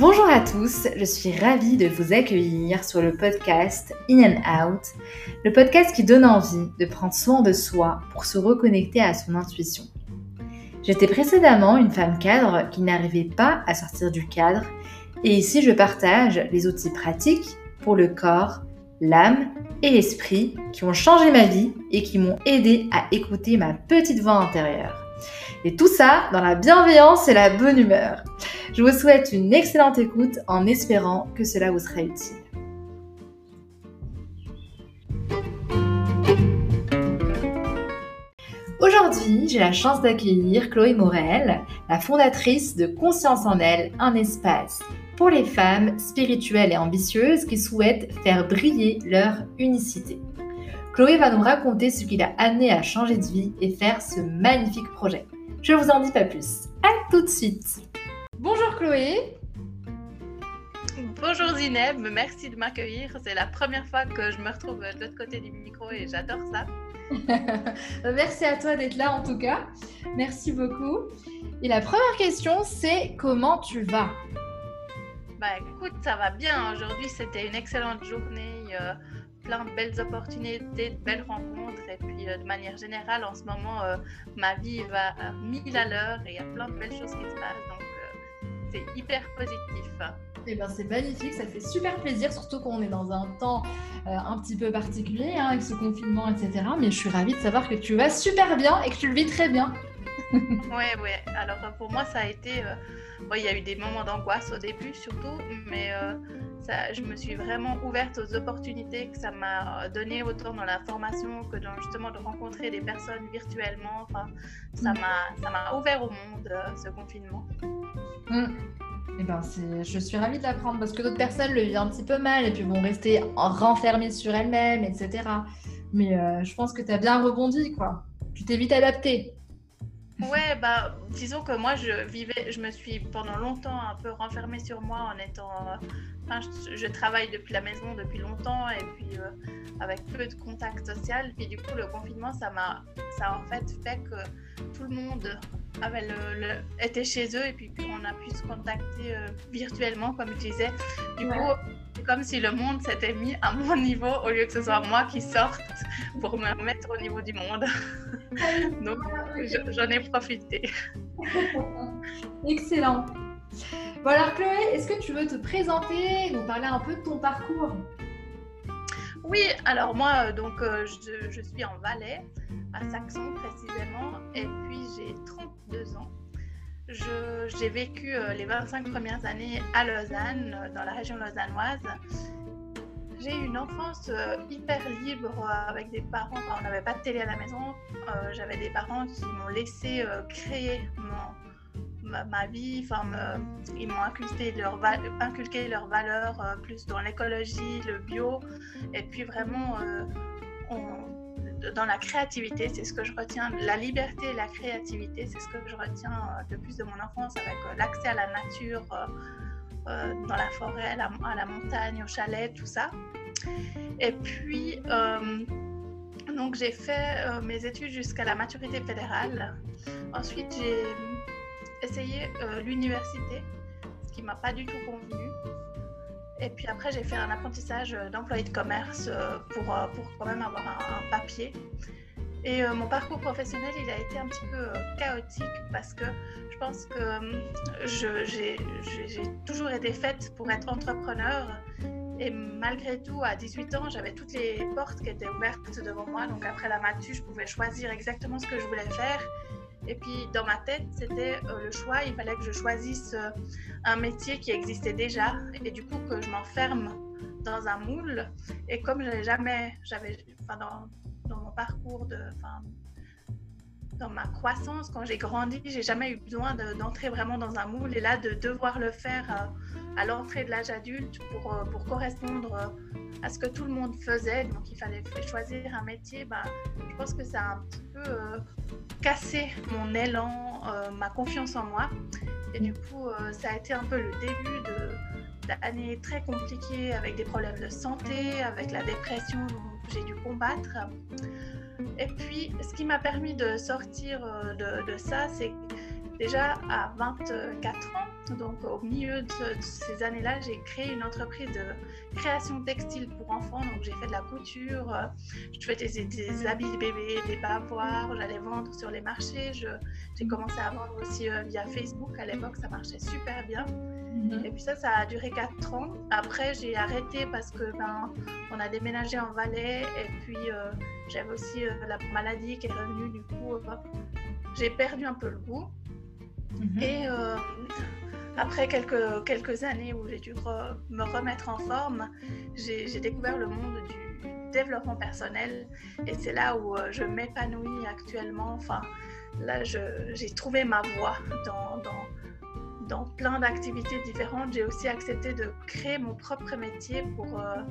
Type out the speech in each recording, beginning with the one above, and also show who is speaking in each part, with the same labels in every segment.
Speaker 1: Bonjour à tous, je suis ravie de vous accueillir sur le podcast In and Out, le podcast qui donne envie de prendre soin de soi pour se reconnecter à son intuition. J'étais précédemment une femme cadre qui n'arrivait pas à sortir du cadre et ici je partage les outils pratiques pour le corps, l'âme et l'esprit qui ont changé ma vie et qui m'ont aidé à écouter ma petite voix intérieure. Et tout ça dans la bienveillance et la bonne humeur. Je vous souhaite une excellente écoute en espérant que cela vous sera utile. Aujourd'hui, j'ai la chance d'accueillir Chloé Morel, la fondatrice de Conscience en elle, un espace pour les femmes spirituelles et ambitieuses qui souhaitent faire briller leur unicité. Chloé va nous raconter ce qui l'a amené à changer de vie et faire ce magnifique projet. Je ne vous en dis pas plus. À tout de suite. Bonjour Chloé.
Speaker 2: Bonjour Zineb, merci de m'accueillir. C'est la première fois que je me retrouve de l'autre côté du micro et j'adore ça.
Speaker 1: merci à toi d'être là en tout cas. Merci beaucoup. Et la première question, c'est comment tu vas?
Speaker 2: Bah écoute, ça va bien. Aujourd'hui, c'était une excellente journée. Euh, plein de belles opportunités, de belles rencontres. Et puis, euh, de manière générale, en ce moment, euh, ma vie va à mille à l'heure et il y a plein de belles choses qui se passent. Donc, euh, c'est hyper positif.
Speaker 1: Eh bien, c'est magnifique, ça fait super plaisir, surtout qu'on est dans un temps un petit peu particulier, hein, avec ce confinement, etc. Mais je suis ravie de savoir que tu vas super bien et que tu le vis très bien.
Speaker 2: ouais, ouais. Alors, pour moi, ça a été. il y a eu des moments d'angoisse au début, surtout, mais je me suis vraiment ouverte aux opportunités que ça m'a donné autant dans la formation que dans justement de rencontrer des personnes virtuellement. Enfin, ça m'a ouvert au monde euh, ce confinement.
Speaker 1: Mm. Eh ben, je suis ravie de l'apprendre parce que d'autres personnes le vivent un petit peu mal et puis vont rester renfermées sur elles-mêmes, etc. Mais euh, je pense que tu as bien rebondi, quoi. Tu t'es vite adapté.
Speaker 2: Ouais, bah, disons que moi, je vivais, je me suis pendant longtemps un peu renfermée sur moi en étant. Enfin, je, travaille depuis la maison depuis longtemps et puis euh, avec peu de contact social. Puis du coup, le confinement, ça m'a, ça a en fait fait que tout le monde avait le, était chez eux et puis on a pu se contacter euh, virtuellement, comme je disais. Du coup, c'est comme si le monde s'était mis à mon niveau au lieu que ce soit moi qui sorte pour me remettre au niveau du monde. Donc, j'en ai profité.
Speaker 1: Excellent. Bon alors Chloé, est-ce que tu veux te présenter, nous parler un peu de ton parcours?
Speaker 2: Oui, alors moi, donc euh, je, je, suis en Valais, à Saxon précisément, et puis j'ai 32 ans. J'ai vécu euh, les 25 premières années à Lausanne, euh, dans la région lausannoise. J'ai eu une enfance euh, hyper libre avec des parents. Enfin, on n'avait pas de télé à la maison. J'avais des parents qui m'ont laissé créer ma, vie. Enfin, ils m'ont inculqué, leur inculqué leurs valeurs plus dans l'écologie, le bio. Et puis vraiment, on, dans la créativité, c'est ce que je retiens, la liberté et la créativité, c'est ce que je retiens euh, de plus de mon enfance avec euh, l'accès à la nature, euh, dans la forêt, à la, montagne, au chalet, tout ça. Et puis, donc j'ai fait mes études jusqu'à la maturité fédérale. Ensuite, j'ai essayé l'université, ce qui m'a pas du tout convenu. Et puis après, j'ai fait un apprentissage euh, d'employé de commerce euh, pour, euh, pour quand même avoir un, papier. Et mon parcours professionnel, il a été un petit peu chaotique parce que je pense que j'ai toujours été faite pour être entrepreneur. Et malgré tout, à 18 ans, j'avais toutes les portes qui étaient ouvertes devant moi. Donc après la matu, je pouvais choisir exactement ce que je voulais faire. Et puis dans ma tête, c'était euh, le choix, il fallait que je choisisse euh, un métier qui existait déjà et du coup que je m'enferme dans un moule. Et comme je n'avais jamais, j'avais, dans, dans, mon parcours de, dans ma croissance, quand j'ai grandi, j'ai jamais eu besoin d'entrer vraiment dans un moule et là de devoir le faire euh, à l'entrée de l'âge adulte pour, pour correspondre à ce que tout le monde faisait, donc il fallait choisir un métier, bah, je pense que ça a un petit peu euh, cassé mon élan, euh, ma confiance en moi. Et du coup, euh, ça a été un peu le début d'années très compliquées avec des problèmes de santé, avec la dépression que j'ai dû combattre. Et puis, ce qui m'a permis de sortir de, de ça, c'est déjà à 24 ans, Donc au milieu de, ces années-là, j'ai créé une entreprise de création textile pour enfants. Donc j'ai fait de la couture, euh, je faisais des, des habits de bébé, des bavoirs, j'allais vendre sur les marchés. J'ai commencé à vendre aussi euh, via Facebook. À l'époque, ça marchait super bien. Mhm. Et puis ça, ça a duré 4 ans. Après, j'ai arrêté parce que ben, on a déménagé en Valais et puis euh, j'avais aussi la maladie qui est revenue. Du coup, j'ai perdu un peu le goût. Mhm. Et après quelques, quelques années où j'ai dû me remettre en forme, j'ai découvert le monde du développement personnel et c'est là où euh, je m'épanouis actuellement. Enfin, là, j'ai trouvé ma voie dans, dans, plein d'activités différentes. J'ai aussi accepté de créer mon propre métier pour, euh,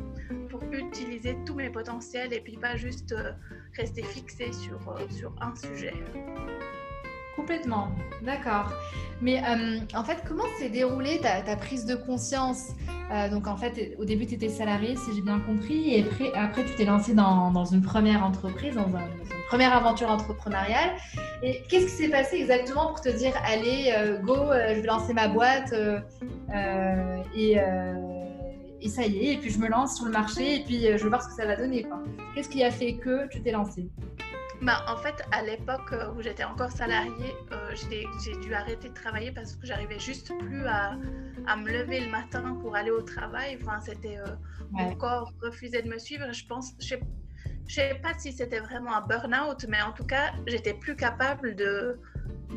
Speaker 2: pour utiliser tous mes potentiels et puis pas juste euh, rester fixé sur, sur un sujet.
Speaker 1: Complètement, d'accord. Mais euh, en fait, comment s'est déroulée ta, prise de conscience? Euh, Donc en fait, au début, tu étais salarié, si j'ai bien compris, et après, tu t'es lancé dans, une première entreprise, dans, une première aventure entrepreneuriale. Et qu'est-ce qui s'est passé exactement pour te dire, allez, euh, go, je vais lancer ma boîte et, et, ça y est, et puis je me lance sur le marché, et puis je vais voir ce que ça va donner. Qu'est-ce qui a fait que tu t'es lancé
Speaker 2: bah, en fait, à l'époque euh, où j'étais encore salariée, euh, j'ai dû arrêter de travailler parce que j'arrivais juste plus à, à, me lever le matin pour aller au travail. Enfin, c'était euh, mon corps refusait de me suivre. Je pense, je sais, sais pas si c'était vraiment un burn-out, mais en tout cas, j'étais plus capable de,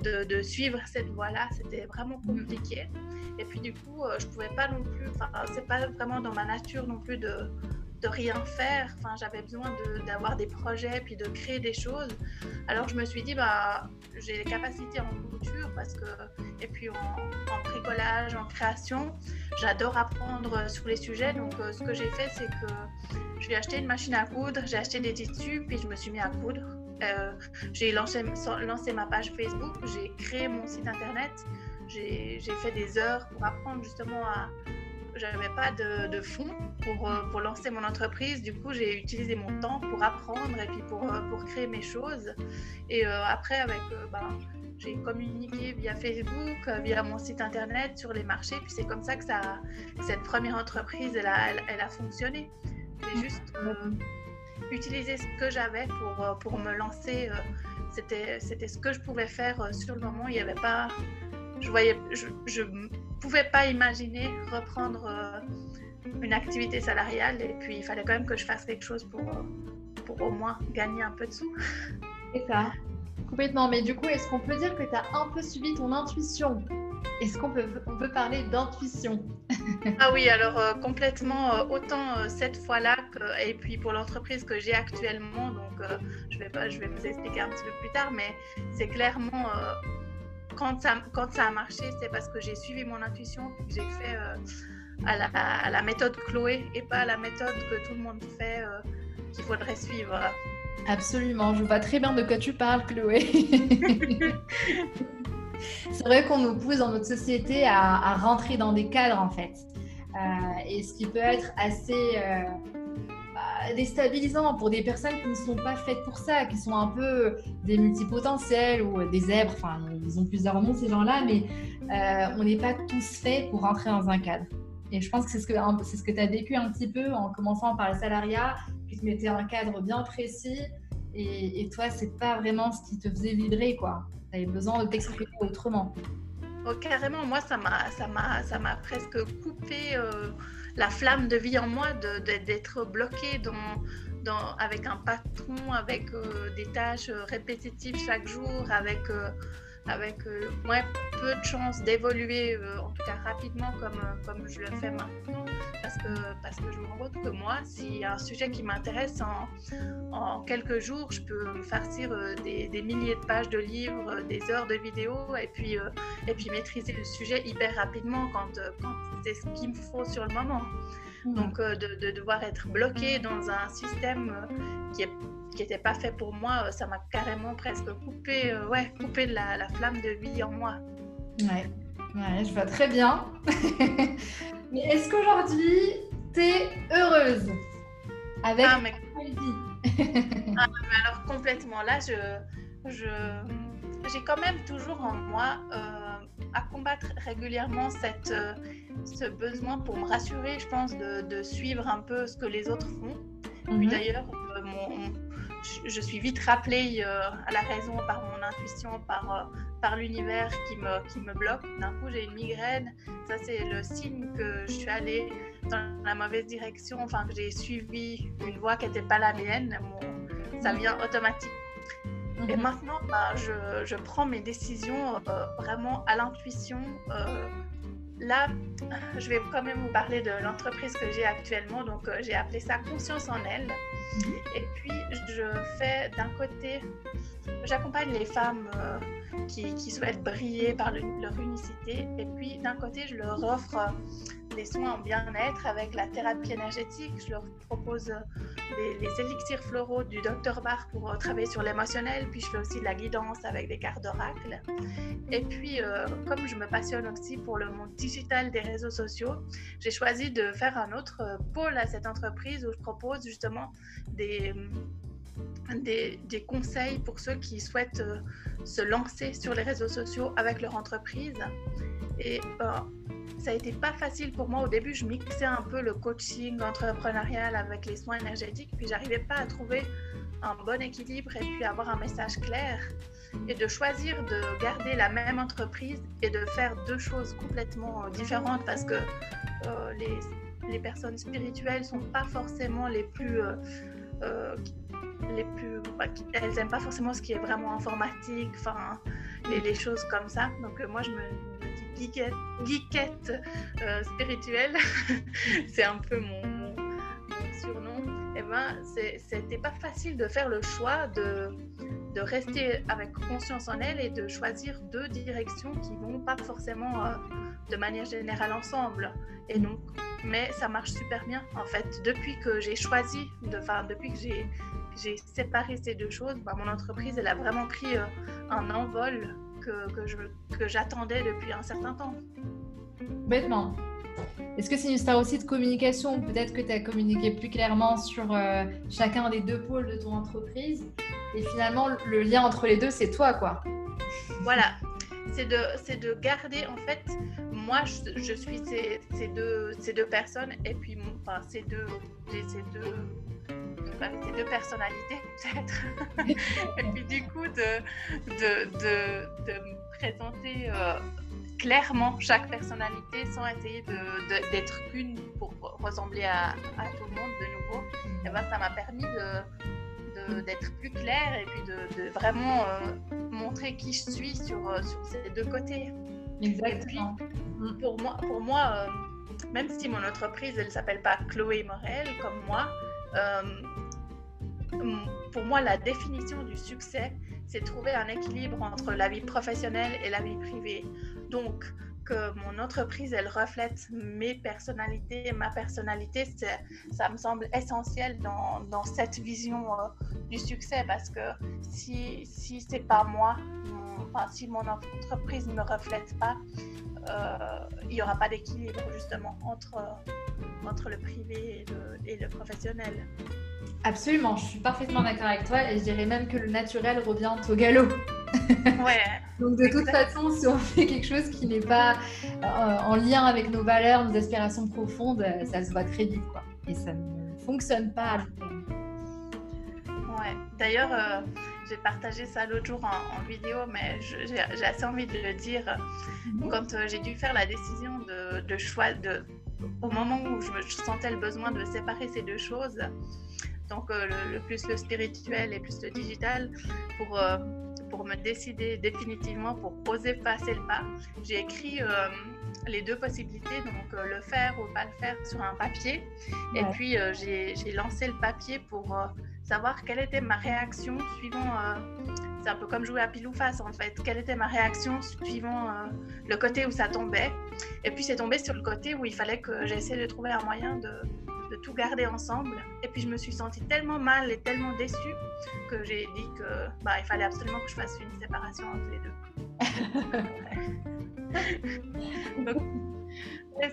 Speaker 2: de, de suivre cette voie-là. C'était vraiment mm. compliqué. Et puis du coup, je pouvais pas non plus. Enfin, c'est pas vraiment dans ma nature non plus de de rien faire. Enfin, j'avais besoin d'avoir des projets puis de créer des choses. Alors je me suis dit, bah, j'ai les capacités en couture parce que, et puis en, bricolage, en création, j'adore apprendre sur les sujets. Donc euh, ce que j'ai fait, c'est que j'ai acheté une machine à coudre, j'ai acheté des tissus, puis je me suis mis à coudre. Euh, j'ai lancé, lancé ma page Facebook, j'ai créé mon site internet, j'ai fait des heures pour apprendre justement à, j'avais pas de, fonds pour, euh, pour, lancer mon entreprise. Du coup, j'ai utilisé mon temps pour apprendre et puis pour, euh, pour créer mes choses. Et euh, après, avec, ben, j'ai communiqué via Facebook, via mon site internet sur les marchés. Puis c'est comme ça que ça, cette première entreprise, elle a, elle, a fonctionné. J'ai juste utilisé ce que j'avais pour, pour me lancer. c'était, c'était ce que je pouvais faire sur le moment. Il n'y avait pas. Je voyais. Pouvais pas imaginer reprendre euh, une activité salariale et puis il fallait quand même que je fasse quelque chose pour, euh, pour au moins gagner un peu de sous.
Speaker 1: C'est ça, complètement. Mais du coup, est-ce qu'on peut dire que tu as un peu suivi ton intuition? Est-ce qu'on peut, on peut parler d'intuition?
Speaker 2: Ah oui, alors euh, complètement, autant cette fois-là et puis pour l'entreprise que j'ai actuellement, donc je, vais pas, je vais vous expliquer un petit peu plus tard, mais c'est clairement quand ça, quand ça a marché, c'est parce que j'ai suivi mon intuition, que j'ai fait euh, à, la, méthode Chloé et pas à la méthode que tout le monde fait, euh, qu'il faudrait suivre.
Speaker 1: Absolument, je vois très bien de quoi tu parles, Chloé. c'est vrai qu'on nous pousse dans notre société à, rentrer dans des cadres, en fait. Euh, et ce qui peut être assez déstabilisant pour des personnes qui ne sont pas faites pour ça, qui sont un peu des multipotentiels ou des zèbres. Enfin, ils ont plusieurs noms, ces gens-là, mais euh, on n'est pas tous faits pour rentrer dans un cadre. Et je pense que c'est ce que c'est ce que tu as vécu un petit peu en commençant par le salariat, puis tu mettais un cadre bien précis. Et, et toi, c'est pas vraiment ce qui te faisait vibrer, quoi. Tu avais besoin de t'exprimer autrement.
Speaker 2: Oh, carrément, moi, ça m'a, ça m'a, ça m'a presque coupé. Euh, la flamme de vie en moi d'être bloqué dans, dans, avec un patron, avec euh, des tâches euh, répétitives chaque jour, avec, euh, avec peu de chances d'évoluer, en tout cas rapidement comme, comme je le fais maintenant. Parce que, parce que je me rends compte que moi, s'il y a un sujet qui m'intéresse, en, en, quelques jours, je peux me farcir des, des, milliers de pages de livres, des heures de vidéos, et puis, et puis maîtriser le sujet hyper rapidement quand, quand c'est ce qu'il me faut sur le moment. Hmm. Donc, euh, de, devoir être bloqué dans un système euh, qui n'était pas fait pour moi, euh, ça m'a carrément presque coupé, ouais, coupé la, flamme de vie en moi.
Speaker 1: Ouais, ouais je vois très bien. mais est-ce qu'aujourd'hui, tu es heureuse avec ah, mais...
Speaker 2: vie ah, mais alors complètement. Là, je, je j'ai quand même toujours en moi à combattre régulièrement cette, ce besoin pour me rassurer, je pense, de, suivre un peu ce que les autres font. Mhm. d'ailleurs, mon, je, suis vite rappelée euh, à la raison par mon intuition, par, euh, par l'univers qui me, qui me bloque. D'un coup, j'ai une migraine. Ça, c'est le signe que je suis allée dans la mauvaise direction, enfin, que j'ai suivi une voie qui n'était pas la mienne. ça vient Et mhm. maintenant, bah, je, je, prends mes décisions euh, vraiment à l'intuition là, je vais quand même vous parler de l'entreprise que j'ai actuellement. Donc, euh, j'ai appelé ça Conscience en elle. Mhm. Et puis, je fais d'un côté, j'accompagne les femmes euh, qui, souhaitent briller par leur unicité. Et puis, d'un côté, je leur offre des soins en bien-être avec la thérapie énergétique. Je leur propose les, élixirs floraux du Dr Bar pour euh, travailler sur l'émotionnel. Puis je fais aussi de la guidance avec des cartes d'oracle. Et puis, euh, comme je me passionne aussi pour le monde digital des réseaux sociaux, j'ai choisi de faire un autre euh, pôle à cette entreprise où je propose justement des, des, des conseils pour ceux qui souhaitent se lancer sur les réseaux sociaux avec leur entreprise. Et ça a été pas facile pour moi. Au début, je mixais un peu le coaching entrepreneurial avec les soins énergétiques, puis j'arrivais pas à trouver un bon équilibre et puis avoir un message clair. Et de choisir de garder la même entreprise et de faire deux choses complètement euh, différentes parce que euh, les, les, personnes spirituelles sont pas forcément les plus euh, les plus bah, elles aiment pas forcément ce qui est vraiment informatique enfin les, les choses comme ça donc moi je me geekette, euh, spirituelle, c'est un peu mon, surnom, eh ben, c'était pas facile de faire le choix de, de rester avec conscience en elle et de choisir deux directions qui vont pas forcément euh, de manière générale ensemble. Et donc, mais ça marche super bien en fait. Depuis que j'ai choisi, de, enfin depuis que j'ai séparé ces deux choses, bah, mon entreprise elle a vraiment pris euh, un envol que, que j'attendais depuis un certain temps.
Speaker 1: Bêtement. Est-ce que c'est une histoire aussi de communication? Peut-être que tu as communiqué plus clairement sur euh, chacun des deux pôles de ton entreprise. Et finalement, le lien entre les deux, c'est toi, quoi.
Speaker 2: Voilà. C'est de, de garder, en fait, moi, je, suis ces, ces, deux, ces deux personnes et puis, enfin, ces deux, ces deux ces deux personnalités peut-être. et puis du coup, de, de, de, de me présenter euh, clairement chaque personnalité sans essayer d'être une pour ressembler à, à, tout le monde de nouveau. Et ben, ça m'a permis d'être plus claire et puis de, vraiment euh, montrer qui je suis sur, euh, sur ces deux côtés.
Speaker 1: Exactement.
Speaker 2: Et puis, pour moi, pour moi même si mon entreprise, elle ne s'appelle pas Chloé Morel comme moi, pour moi, la définition du succès, c'est trouver un équilibre entre la vie professionnelle et la vie privée. Donc, que mon entreprise, elle reflète mes personnalités, ma personnalité, ça me semble essentiel dans, cette vision euh, du succès parce que si, si c'est pas moi, si mon entreprise ne me reflète pas, euh, il n'y aura pas d'équilibre justement entre, le privé et le professionnel.
Speaker 1: Absolument, je suis parfaitement d'accord avec toi et je dirais même que le naturel revient au galop.
Speaker 2: Ouais.
Speaker 1: Donc de toute façon, si on fait quelque chose qui n'est pas euh, en lien avec nos valeurs, nos aspirations profondes, ça se voit très vite quoi. Et ça ne fonctionne pas
Speaker 2: Ouais. D'ailleurs, euh, j'ai partagé ça l'autre jour en, vidéo, mais j'ai assez envie de le dire. Mhm. Quand euh, j'ai dû faire la décision de, de choix, de, au moment où je, je sentais le besoin de séparer ces deux choses, donc euh, le, plus le spirituel et plus le digital, pour, euh, pour me décider définitivement, pour oser passer le pas. J'ai écrit euh, les deux possibilités, donc le faire ou pas le faire sur un papier. Et puis j'ai lancé le papier pour savoir quelle était ma réaction suivant c'est un peu comme jouer à pile ou face en fait. Quelle était ma réaction suivant le côté où ça tombait Et puis c'est tombé sur le côté où il fallait que j'essaie de trouver un moyen de, de tout garder ensemble. Et puis je me suis sentie tellement mal et tellement déçue que j'ai dit que bah, il fallait absolument que je fasse une séparation entre les deux.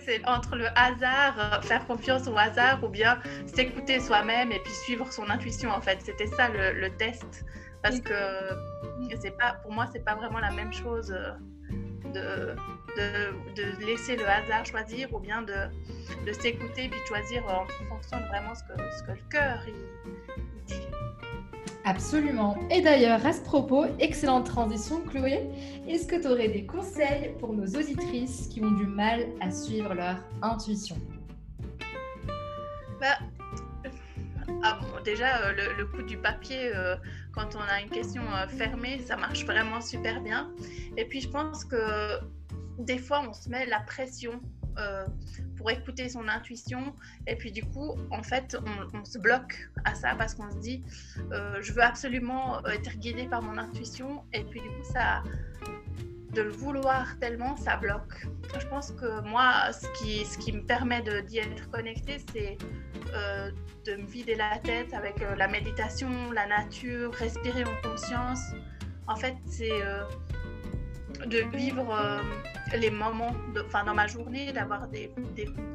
Speaker 2: c'est entre le hasard, euh, faire confiance au hasard ou bien s'écouter soi-même et puis suivre son intuition en fait. C'était ça le, test Parce que c'est pas, pour moi, c'est pas vraiment la même chose de, de, laisser le hasard choisir ou bien de, de s'écouter puis de choisir en fonction de vraiment ce que, ce que le cœur dit.
Speaker 1: Absolument. Et d'ailleurs, à ce propos, excellente transition, Chloé. Est-ce que tu aurais des conseils pour nos auditrices qui ont du mal à suivre leur intuition?
Speaker 2: Bah, ah déjà, euh, le, coup du papier, euh, quand on a une question euh, fermée, ça marche vraiment super bien. Et puis, je pense que des fois, on se met la pression pour écouter son intuition. Et puis, du coup, en fait, on, se bloque à ça parce qu'on se dit, je veux absolument être guidé par mon intuition. Et puis, du coup, ça de le vouloir tellement, ça bloque. Je pense que moi, ce qui, me permet d'y être connecté, c'est euh, de me vider la tête avec euh, la méditation, la nature, respirer en conscience. En fait, c'est euh, de vivre les moments, enfin dans ma journée, d'avoir des,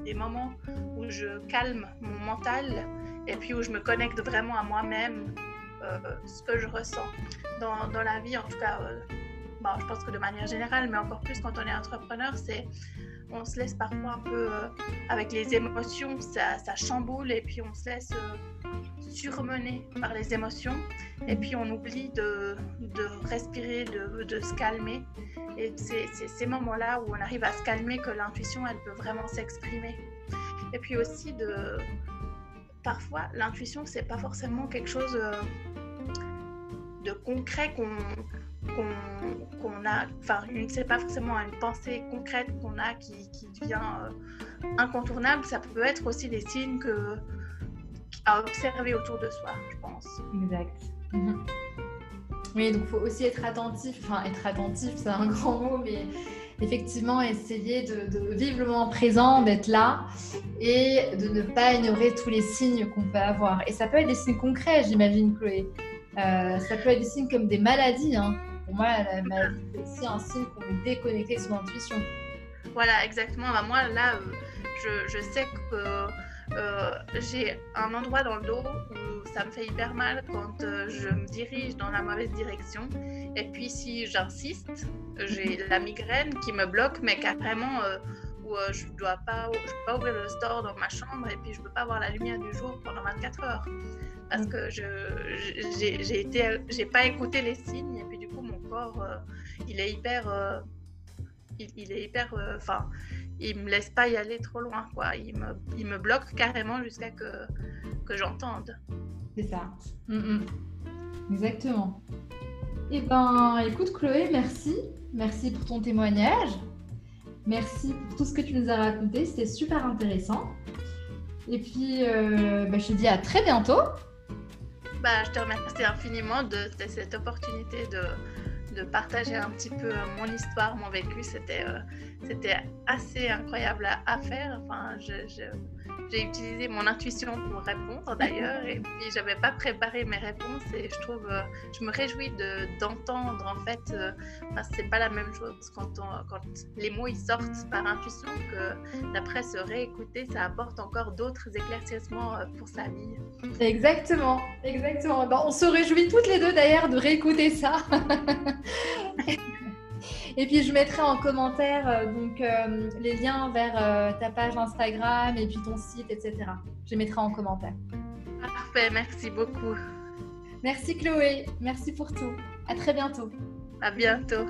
Speaker 2: des, moments où je calme mon mental et puis où je me connecte vraiment à moi-même, ce que je ressens dans, dans, la vie, en tout cas je pense que de manière générale, mais encore plus quand on est entrepreneur, c'est on se laisse parfois un peu euh, avec les émotions, ça, chamboule et puis on se laisse euh, surmener par les émotions et puis on oublie de, respirer, de, de, se calmer. Et c'est ces moments-là où on arrive à se calmer que l'intuition, elle peut vraiment s'exprimer. Et puis aussi de parfois l'intuition, c'est pas forcément quelque chose euh, de concret qu'on qu'on a, enfin, c'est pas forcément une pensée concrète qu'on a qui, qui devient euh, incontournable, ça peut être aussi des signes que, à observer autour de soi, je pense.
Speaker 1: Exact. Mhm. Oui, donc il faut aussi être attentif, enfin être attentif, c'est un grand mot, mais effectivement essayer de, vivre le moment présent, d'être là et de ne pas ignorer tous les signes qu'on peut avoir. Et ça peut être des signes concrets, j'imagine, Chloé. Euh, ça peut être des signes comme des maladies. Hein pour moi, la maladie, c'est aussi un signe qu'on est déconnecté de son intuition.
Speaker 2: Voilà, exactement. Bah, moi, là, euh, je, je, sais que euh, j'ai un endroit dans le dos où ça me fait hyper mal quand euh, je me dirige dans la mauvaise direction. Et puis, si j'insiste, j'ai la migraine qui me bloque, mais carrément où je ne dois pas, je peux pas ouvrir le store dans ma chambre et puis je ne peux pas voir la lumière du jour pendant 24 heures parce mm. que je j'ai été j'ai pas écouté les signes et puis corps euh, il est hyper euh, il, est hyper euh, enfin il me laisse pas y aller trop loin quoi. Il me, il me bloque carrément jusqu'à que que j'entende.
Speaker 1: C'est ça. Mm, mm. exactement. Et eh ben écoute Chloé merci. Merci pour ton témoignage. Merci pour tout ce que tu nous as raconté. C'était super intéressant. Et puis, bah, je te dis à très bientôt.
Speaker 2: Bah, je te remercie infiniment de, cette opportunité de, de, partager un petit peu mon histoire, mon vécu. C'était euh, c'était assez incroyable à, faire. Enfin, je j'ai utilisé mon intuition pour répondre d'ailleurs, et puis j'avais pas préparé mes réponses et je trouve, euh, je me réjouis d'entendre en fait, euh, c'est pas la même chose quand, quand les mots ils sortent par intuition que d'après se réécouter, ça apporte encore d'autres éclaircissements euh, pour sa vie.
Speaker 1: Exactement, exactement. on se réjouit toutes les deux d'ailleurs de réécouter ça. Et puis je mettrai en commentaire euh, donc euh, les liens vers euh, ta page Instagram et puis ton site, etc. Je mettrai en commentaire.
Speaker 2: Parfait, merci beaucoup.
Speaker 1: Merci Chloé, merci pour tout. À très bientôt.
Speaker 2: À bientôt.